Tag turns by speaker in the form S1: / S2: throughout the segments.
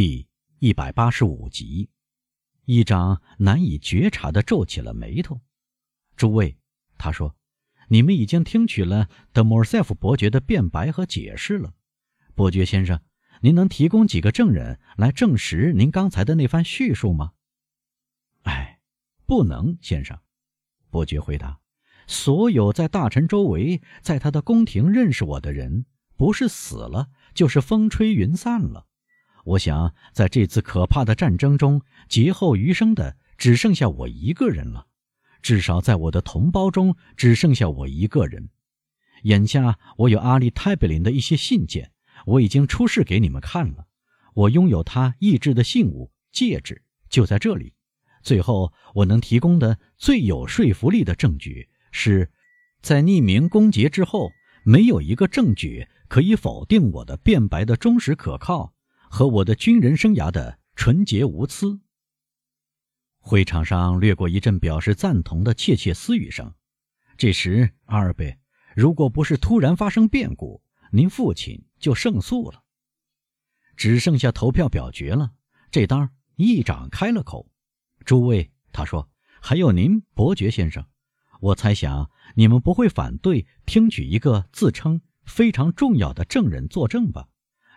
S1: 第一百八十五集，议长难以觉察地皱起了眉头。诸位，他说：“你们已经听取了德莫尔塞夫伯爵的辩白和解释了。伯爵先生，您能提供几个证人来证实您刚才的那番叙述吗？”“哎，不能，先生。”伯爵回答。“所有在大臣周围，在他的宫廷认识我的人，不是死了，就是风吹云散了。”我想，在这次可怕的战争中，劫后余生的只剩下我一个人了。至少在我的同胞中，只剩下我一个人。眼下，我有阿利泰贝林的一些信件，我已经出示给你们看了。我拥有他意志的信物戒指，就在这里。最后，我能提供的最有说服力的证据是，在匿名攻讦之后，没有一个证据可以否定我的辩白的忠实可靠。和我的军人生涯的纯洁无私。会场上掠过一阵表示赞同的窃窃私语声。这时，阿尔贝，如果不是突然发生变故，您父亲就胜诉了。只剩下投票表决了。这当议长开了口：“诸位，他说，还有您，伯爵先生，我猜想你们不会反对听取一个自称非常重要的证人作证吧？”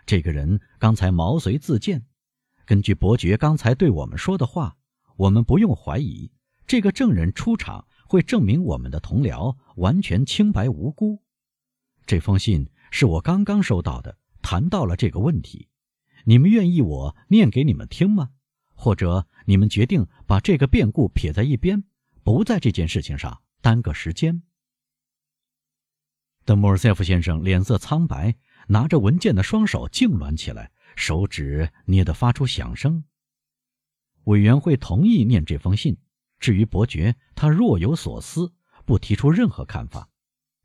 S1: 这个人刚才毛遂自荐。根据伯爵刚才对我们说的话，我们不用怀疑，这个证人出场会证明我们的同僚完全清白无辜。这封信是我刚刚收到的，谈到了这个问题。你们愿意我念给你们听吗？或者你们决定把这个变故撇在一边，不在这件事情上耽搁时间？德莫尔塞夫先生脸色苍白。拿着文件的双手痉挛起来，手指捏得发出响声。委员会同意念这封信，至于伯爵，他若有所思，不提出任何看法。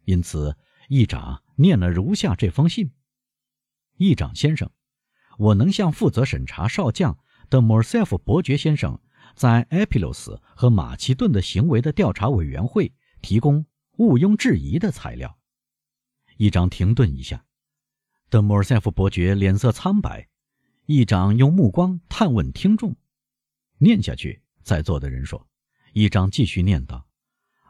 S1: 因此，议长念了如下这封信：议长先生，我能向负责审查少将的莫尔塞夫伯爵先生在埃皮洛斯和马其顿的行为的调查委员会提供毋庸置疑的材料。议长停顿一下。德莫尔塞夫伯爵脸色苍白，议长用目光探问听众。念下去，在座的人说。议长继续念道：“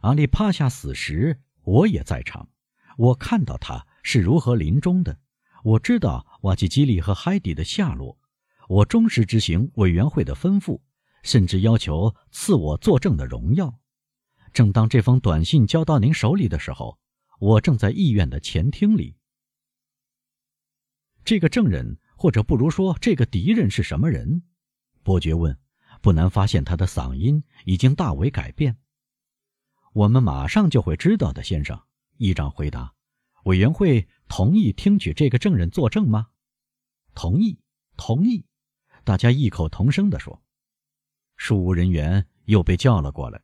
S1: 阿里帕夏死时，我也在场，我看到他是如何临终的。我知道瓦基基利和海底的下落。我忠实执行委员会的吩咐，甚至要求赐我作证的荣耀。正当这封短信交到您手里的时候，我正在议院的前厅里。”这个证人，或者不如说这个敌人是什么人？伯爵问。不难发现，他的嗓音已经大为改变。我们马上就会知道的，先生。议长回答。委员会同意听取这个证人作证吗？同意，同意。大家异口同声地说。数务人员又被叫了过来。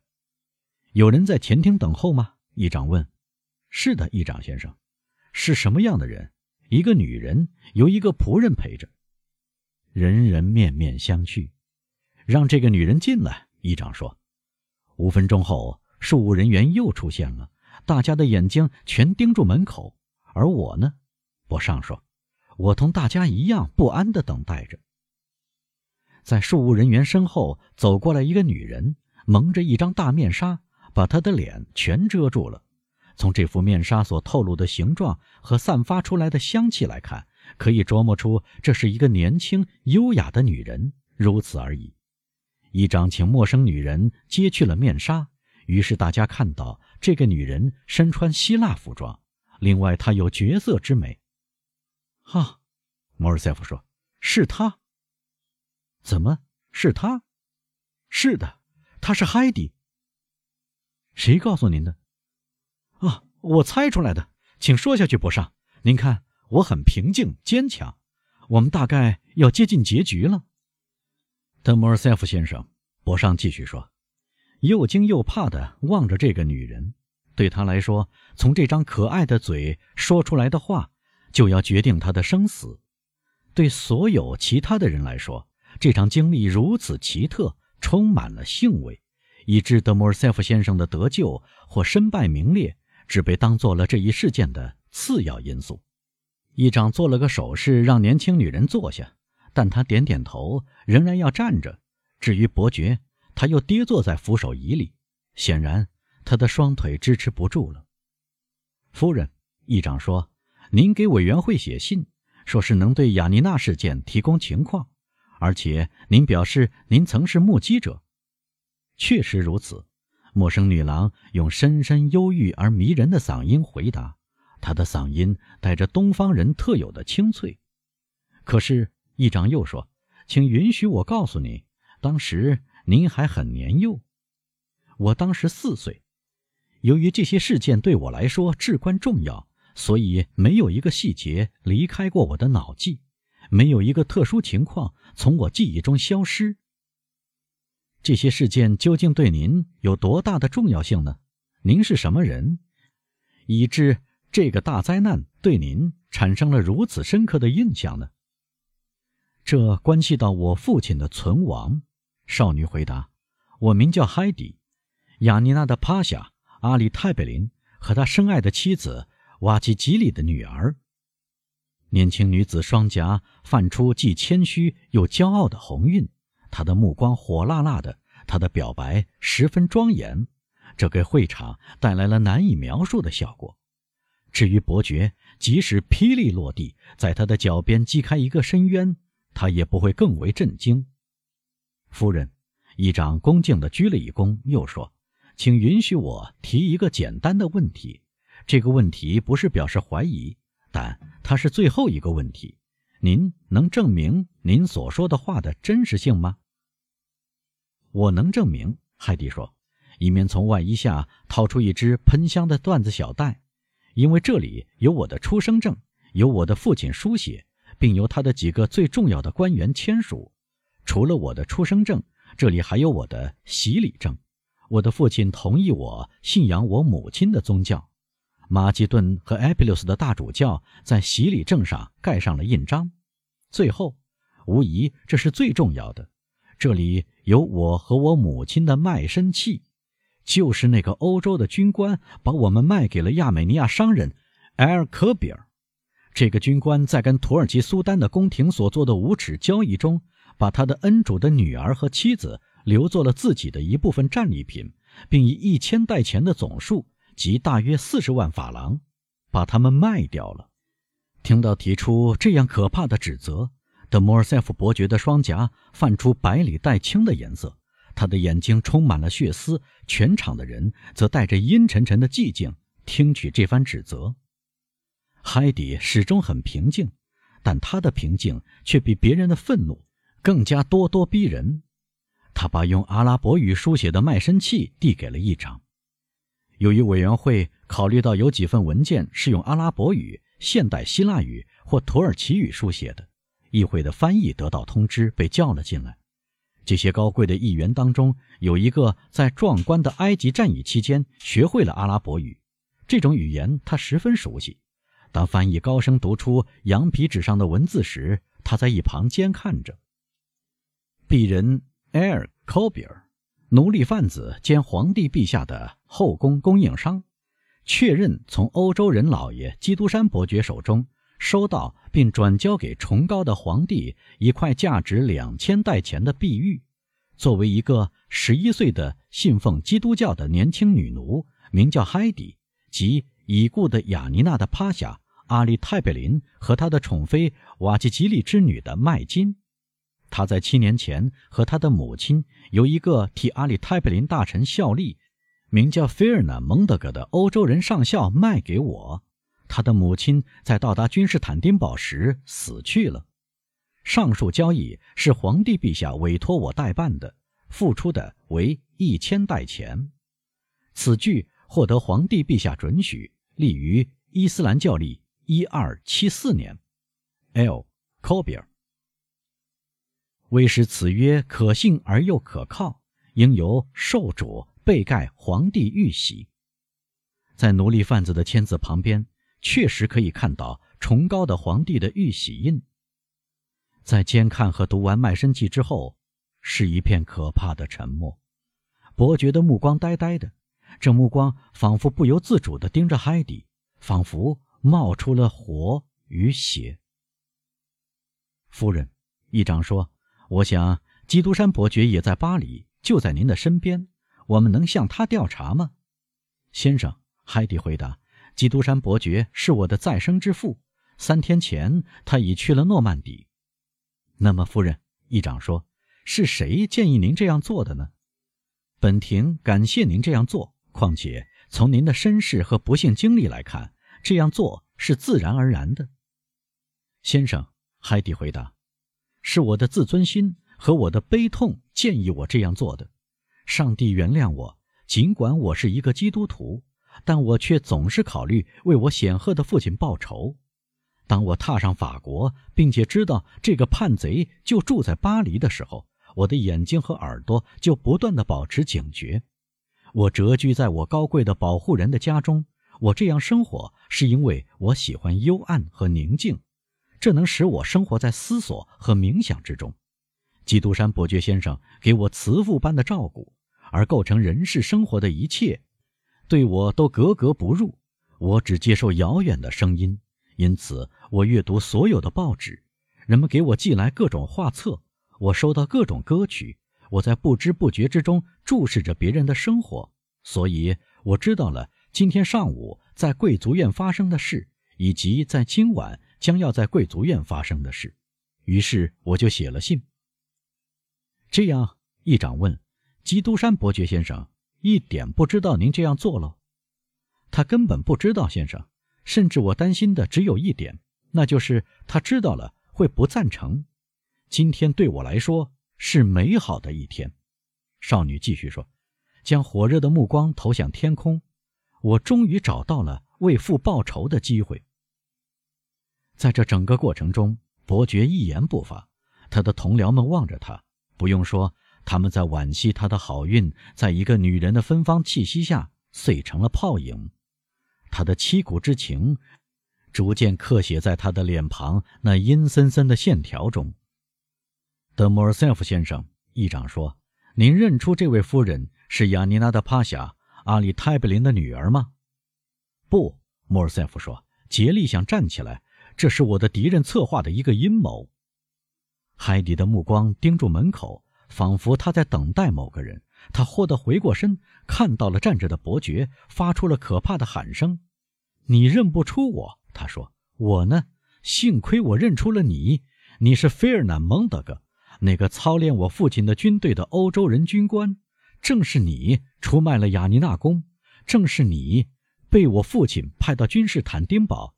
S1: 有人在前厅等候吗？议长问。是的，议长先生。是什么样的人？一个女人由一个仆人陪着，人人面面相觑。让这个女人进来，议长说。五分钟后，数务人员又出现了，大家的眼睛全盯住门口。而我呢，博尚说，我同大家一样不安地等待着。在数务人员身后走过来一个女人，蒙着一张大面纱，把她的脸全遮住了。从这副面纱所透露的形状和散发出来的香气来看，可以琢磨出这是一个年轻优雅的女人，如此而已。议长请陌生女人揭去了面纱，于是大家看到这个女人身穿希腊服装，另外她有绝色之美。哈，莫尔塞夫说：“是她。”怎么是她？是的，她是海蒂。谁告诉您的？啊，我猜出来的，请说下去，博尚。您看，我很平静坚强。我们大概要接近结局了。德莫尔塞夫先生，博尚继续说，又惊又怕地望着这个女人。对他来说，从这张可爱的嘴说出来的话，就要决定他的生死。对所有其他的人来说，这场经历如此奇特，充满了兴味，以致德莫尔塞夫先生的得救或身败名裂。只被当做了这一事件的次要因素。议长做了个手势，让年轻女人坐下。但他点点头，仍然要站着。至于伯爵，他又跌坐在扶手椅里，显然他的双腿支持不住了。夫人，议长说：“您给委员会写信，说是能对雅尼娜事件提供情况，而且您表示您曾是目击者。”确实如此，陌生女郎用深深忧郁而迷人的嗓音回答，她的嗓音带着东方人特有的清脆。可是，议长又说：“请允许我告诉你。”当时您还很年幼，我当时四岁。由于这些事件对我来说至关重要，所以没有一个细节离开过我的脑际，没有一个特殊情况从我记忆中消失。这些事件究竟对您有多大的重要性呢？您是什么人，以致这个大灾难对您产生了如此深刻的印象呢？这关系到我父亲的存亡。少女回答：“我名叫海迪，雅尼娜的帕夏阿里泰贝林和他深爱的妻子瓦基吉里的女儿。”年轻女子双颊泛出既谦虚又骄傲的红晕，他的目光火辣辣的，他的表白十分庄严，这给会场带来了难以描述的效果。至于伯爵，即使霹雳落地，在他的脚边击开一个深渊，他也不会更为震惊。夫人，议长恭敬地鞠了一躬，又说：“请允许我提一个简单的问题。这个问题不是表示怀疑，但它是最后一个问题。您能证明您所说的话的真实性吗？”“我能证明。”海蒂说，一面从外衣下掏出一只喷香的缎子小袋，“因为这里有我的出生证，有我的父亲书写，并由他的几个最重要的官员签署。”除了我的出生证，这里还有我的洗礼证。我的父亲同意我信仰我母亲的宗教。马其顿和埃皮留斯的大主教在洗礼证上盖上了印章。最后，无疑这是最重要的，这里有我和我母亲的卖身契，就是那个欧洲的军官把我们卖给了亚美尼亚商人埃尔科比尔。这个军官在跟土耳其苏丹的宫廷所做的无耻交易中。把他的恩主的女儿和妻子留作了自己的一部分战利品，并以一千袋钱的总数，即大约四十万法郎，把他们卖掉了。听到提出这样可怕的指责，德莫尔塞夫伯爵的双颊泛出白里带青的颜色，他的眼睛充满了血丝。全场的人则带着阴沉沉的寂静听取这番指责。海底始终很平静，但他的平静却比别人的愤怒。更加咄咄逼人，他把用阿拉伯语书写的卖身契递给了议长。由于委员会考虑到有几份文件是用阿拉伯语、现代希腊语或土耳其语书写的，议会的翻译得到通知，被叫了进来。这些高贵的议员当中，有一个在壮观的埃及战役期间学会了阿拉伯语，这种语言他十分熟悉。当翻译高声读出羊皮纸上的文字时，他在一旁监看着。鄙人埃尔·科比尔，奴隶贩子兼皇帝陛下的后宫供应商，确认从欧洲人老爷基督山伯爵手中收到并转交给崇高的皇帝一块价值两千代钱的碧玉。作为一个十一岁的信奉基督教的年轻女奴，名叫海迪，及已故的雅尼娜的帕夏阿里泰贝林和他的宠妃瓦吉吉利之女的麦金。他在七年前和他的母亲由一个替阿里泰贝林大臣效力、名叫菲尔纳蒙德格的欧洲人上校卖给我。他的母亲在到达君士坦丁堡时死去了。上述交易是皇帝陛下委托我代办的，付出的为一千袋钱。此据获得皇帝陛下准许，立于伊斯兰教历一二七四年。L. 科比尔。为使此约可信而又可靠，应由受主被盖皇帝玉玺。在奴隶贩子的签字旁边，确实可以看到崇高的皇帝的玉玺印。在监看和读完卖身契之后，是一片可怕的沉默。伯爵的目光呆呆的，这目光仿佛不由自主地盯着海底，仿佛冒出了火与血。夫人。议长说：“我想基督山伯爵也在巴黎，就在您的身边。我们能向他调查吗？”先生，海蒂回答：“基督山伯爵是我的再生之父。三天前他已去了诺曼底。”那么，夫人，议长说：“是谁建议您这样做的呢？”本庭感谢您这样做。况且从您的身世和不幸经历来看，这样做是自然而然的。先生，海蒂回答。是我的自尊心和我的悲痛建议我这样做的。上帝原谅我，尽管我是一个基督徒，但我却总是考虑为我显赫的父亲报仇。当我踏上法国，并且知道这个叛贼就住在巴黎的时候，我的眼睛和耳朵就不断地保持警觉。我谪居在我高贵的保护人的家中，我这样生活是因为我喜欢幽暗和宁静。这能使我生活在思索和冥想之中。基督山伯爵先生给我慈父般的照顾，而构成人世生活的一切，对我都格格不入。我只接受遥远的声音，因此我阅读所有的报纸，人们给我寄来各种画册，我收到各种歌曲。我在不知不觉之中注视着别人的生活，所以我知道了今天上午在贵族院发生的事，以及在今晚。将要在贵族院发生的事，于是我就写了信。这样，议长问：“基督山伯爵先生一点不知道您这样做了？”他根本不知道，先生。甚至我担心的只有一点，那就是他知道了会不赞成。今天对我来说是美好的一天。少女继续说，将火热的目光投向天空。我终于找到了为父报仇的机会。在这整个过程中，伯爵一言不发。他的同僚们望着他，不用说，他们在惋惜他的好运，在一个女人的芬芳气息下碎成了泡影。他的凄苦之情，逐渐刻写在他的脸庞那阴森森的线条中。德莫尔塞夫先生，议长说：“您认出这位夫人是雅尼娜的帕夏阿里泰贝林的女儿吗？”不，莫尔塞夫说，竭力想站起来。这是我的敌人策划的一个阴谋。海底的目光盯住门口，仿佛他在等待某个人。他豁地回过身，看到了站着的伯爵，发出了可怕的喊声：“你认不出我？”他说：“我呢？幸亏我认出了你。你是菲尔南蒙德格，那个操练我父亲的军队的欧洲人军官。正是你出卖了雅尼娜宫，正是你被我父亲派到君士坦丁堡。”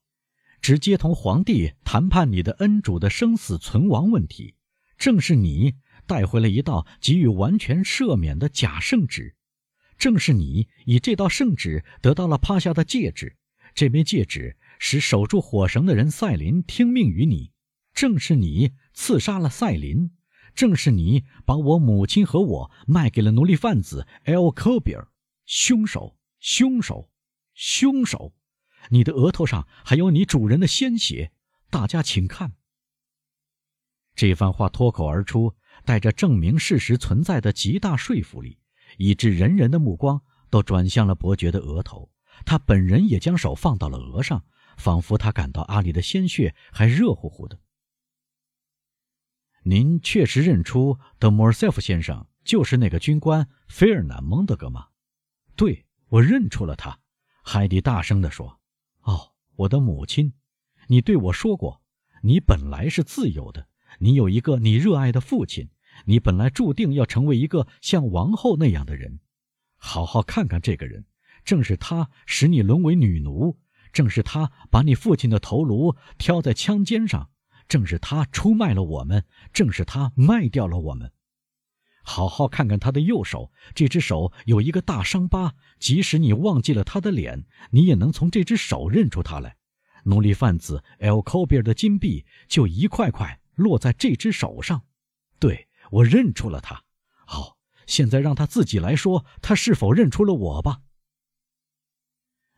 S1: 直接同皇帝谈判你的恩主的生死存亡问题，正是你带回了一道给予完全赦免的假圣旨，正是你以这道圣旨得到了帕夏的戒指，这枚戒指使守住火绳的人赛琳听命于你，正是你刺杀了赛琳，正是你把我母亲和我卖给了奴隶贩子 L. 科比尔，凶手，凶手，凶手。你的额头上还有你主人的鲜血，大家请看。这番话脱口而出，带着证明事实存在的极大说服力，以致人人的目光都转向了伯爵的额头。他本人也将手放到了额上，仿佛他感到阿里的鲜血还热乎乎的。您确实认出德莫尔塞夫先生就是那个军官菲尔南蒙德格吗？对，我认出了他。海蒂大声地说。哦，我的母亲，你对我说过，你本来是自由的，你有一个你热爱的父亲，你本来注定要成为一个像王后那样的人。好好看看这个人，正是他使你沦为女奴，正是他把你父亲的头颅挑在枪尖上，正是他出卖了我们，正是他卖掉了我们。好好看看他的右手，这只手有一个大伤疤。即使你忘记了他的脸，你也能从这只手认出他来。奴隶贩子 El c o b i r 的金币就一块块落在这只手上。对我认出了他。好，现在让他自己来说，他是否认出了我吧。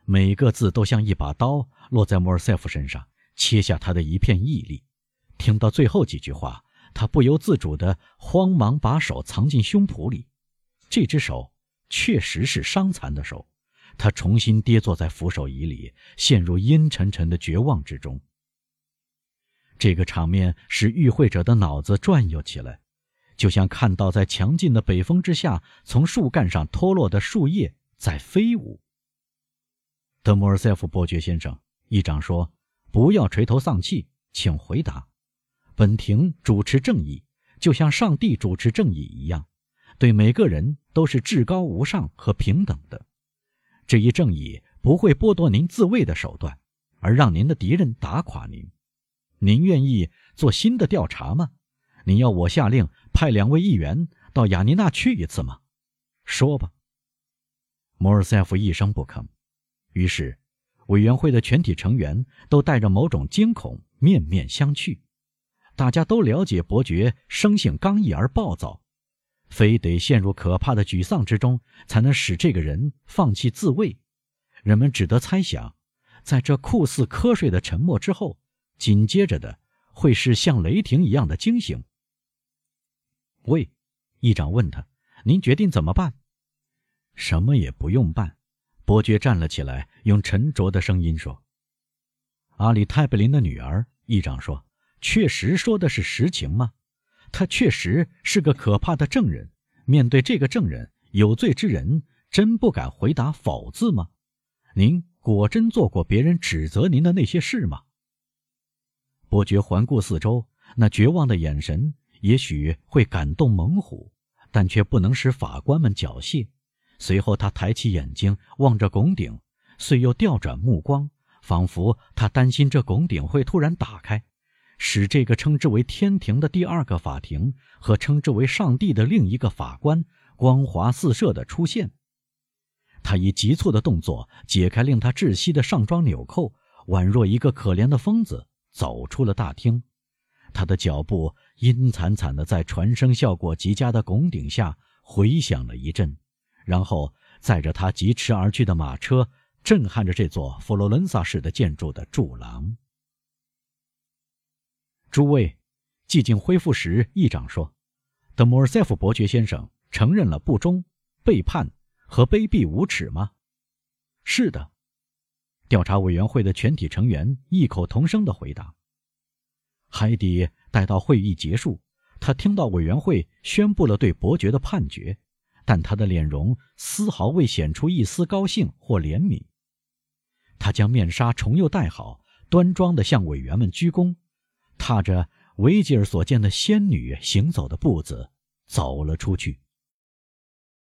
S1: 每个字都像一把刀落在莫尔塞夫身上，切下他的一片毅力。听到最后几句话。他不由自主地慌忙把手藏进胸脯里，这只手确实是伤残的手。他重新跌坐在扶手椅里，陷入阴沉沉的绝望之中。这个场面使与会者的脑子转悠起来，就像看到在强劲的北风之下从树干上脱落的树叶在飞舞。德莫尔塞夫伯爵先生，议长说：“不要垂头丧气，请回答。本庭主持正义，就像上帝主持正义一样，对每个人都是至高无上和平等的。这一正义不会剥夺您自卫的手段，而让您的敌人打垮您。您愿意做新的调查吗？你要我下令派两位议员到雅尼娜去一次吗？说吧。”摩尔塞夫一声不吭。于是，委员会的全体成员都带着某种惊恐，面面相觑。大家都了解伯爵生性刚毅而暴躁，非得陷入可怕的沮丧之中，才能使这个人放弃自卫。人们只得猜想，在这酷似瞌睡的沉默之后，紧接着的会是像雷霆一样的惊醒。喂，议长问他：“您决定怎么办？”“什么也不用办。”伯爵站了起来，用沉着的声音说：“阿里泰贝林的女儿。”议长说：“确实说的是实情吗？他确实是个可怕的证人。面对这个证人，有罪之人真不敢回答否字吗？您果真做过别人指责您的那些事吗？”伯爵环顾四周，那绝望的眼神也许会感动猛虎，但却不能使法官们缴械。随后，他抬起眼睛望着拱顶，遂又调转目光，仿佛他担心这拱顶会突然打开，使这个称之为天庭的第二个法庭和称之为上帝的另一个法官光华四射地出现。他以急促的动作解开令他窒息的上装纽扣，宛若一个可怜的疯子走出了大厅。他的脚步阴惨惨的在传声效果极佳的拱顶下回响了一阵。然后载着他疾驰而去的马车，震撼着这座佛罗伦萨式的建筑的柱廊。诸位，寂静恢复时，议长说：“德莫尔塞夫伯爵先生承认了不忠、背叛和卑鄙无耻吗？”“是的。”调查委员会的全体成员异口同声的回答。海底待到会议结束，他听到委员会宣布了对伯爵的判决。但他的脸容丝毫未显出一丝高兴或怜悯。他将面纱重又戴好，端庄地向委员们鞠躬，踏着维吉尔所见的仙女行走的步子走了出去。